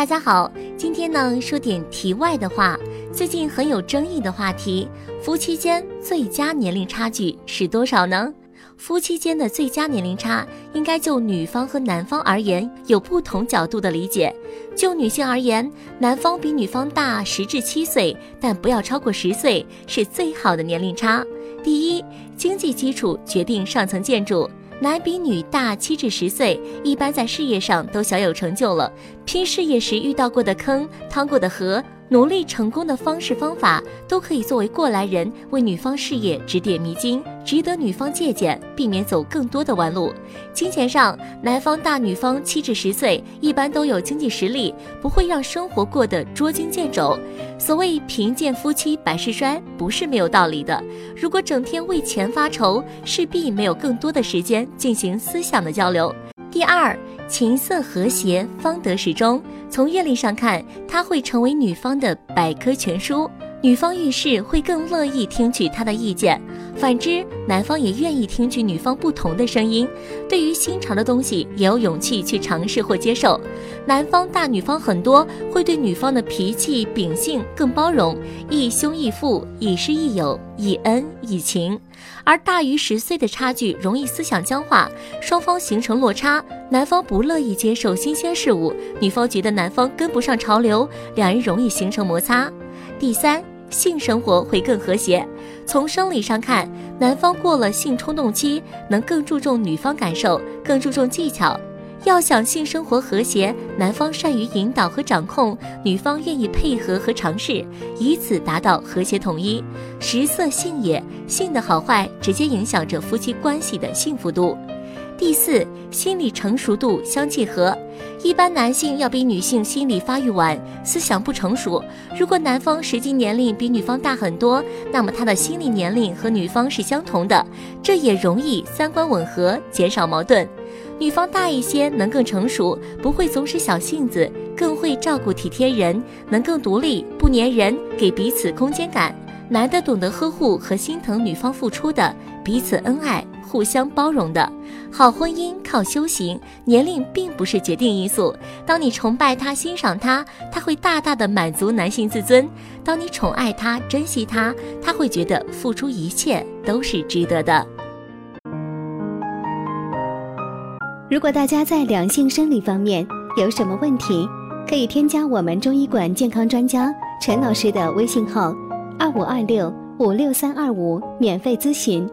大家好，今天呢说点题外的话。最近很有争议的话题，夫妻间最佳年龄差距是多少呢？夫妻间的最佳年龄差，应该就女方和男方而言有不同角度的理解。就女性而言，男方比女方大十至七岁，但不要超过十岁，是最好的年龄差。第一，经济基础决定上层建筑。男比女大七至十岁，一般在事业上都小有成就了。拼事业时遇到过的坑、趟过的河，努力成功的方式方法，都可以作为过来人为女方事业指点迷津，值得女方借鉴，避免走更多的弯路。金钱上，男方大女方七至十岁，一般都有经济实力，不会让生活过得捉襟见肘。所谓贫贱夫妻百事衰，不是没有道理的。如果整天为钱发愁，势必没有更多的时间进行思想的交流。第二，琴瑟和谐方得始终。从阅历上看，他会成为女方的百科全书。女方遇事会更乐意听取他的意见，反之，男方也愿意听取女方不同的声音。对于新潮的东西，也有勇气去尝试或接受。男方大女方很多，会对女方的脾气秉性更包容，亦兄亦父，亦师亦友，亦恩亦情。而大于十岁的差距，容易思想僵化，双方形成落差。男方不乐意接受新鲜事物，女方觉得男方跟不上潮流，两人容易形成摩擦。第三。性生活会更和谐。从生理上看，男方过了性冲动期，能更注重女方感受，更注重技巧。要想性生活和谐，男方善于引导和掌控，女方愿意配合和尝试，以此达到和谐统一。食色性也，性的好坏直接影响着夫妻关系的幸福度。第四，心理成熟度相契合。一般男性要比女性心理发育晚，思想不成熟。如果男方实际年龄比女方大很多，那么他的心理年龄和女方是相同的，这也容易三观吻合，减少矛盾。女方大一些，能更成熟，不会总是小性子，更会照顾体贴人，能更独立，不粘人，给彼此空间感。男的懂得呵护和心疼女方付出的，彼此恩爱。互相包容的好婚姻靠修行，年龄并不是决定因素。当你崇拜他、欣赏他，他会大大的满足男性自尊；当你宠爱他、珍惜他，他会觉得付出一切都是值得的。如果大家在两性生理方面有什么问题，可以添加我们中医馆健康专家陈老师的微信号：二五二六五六三二五，免费咨询。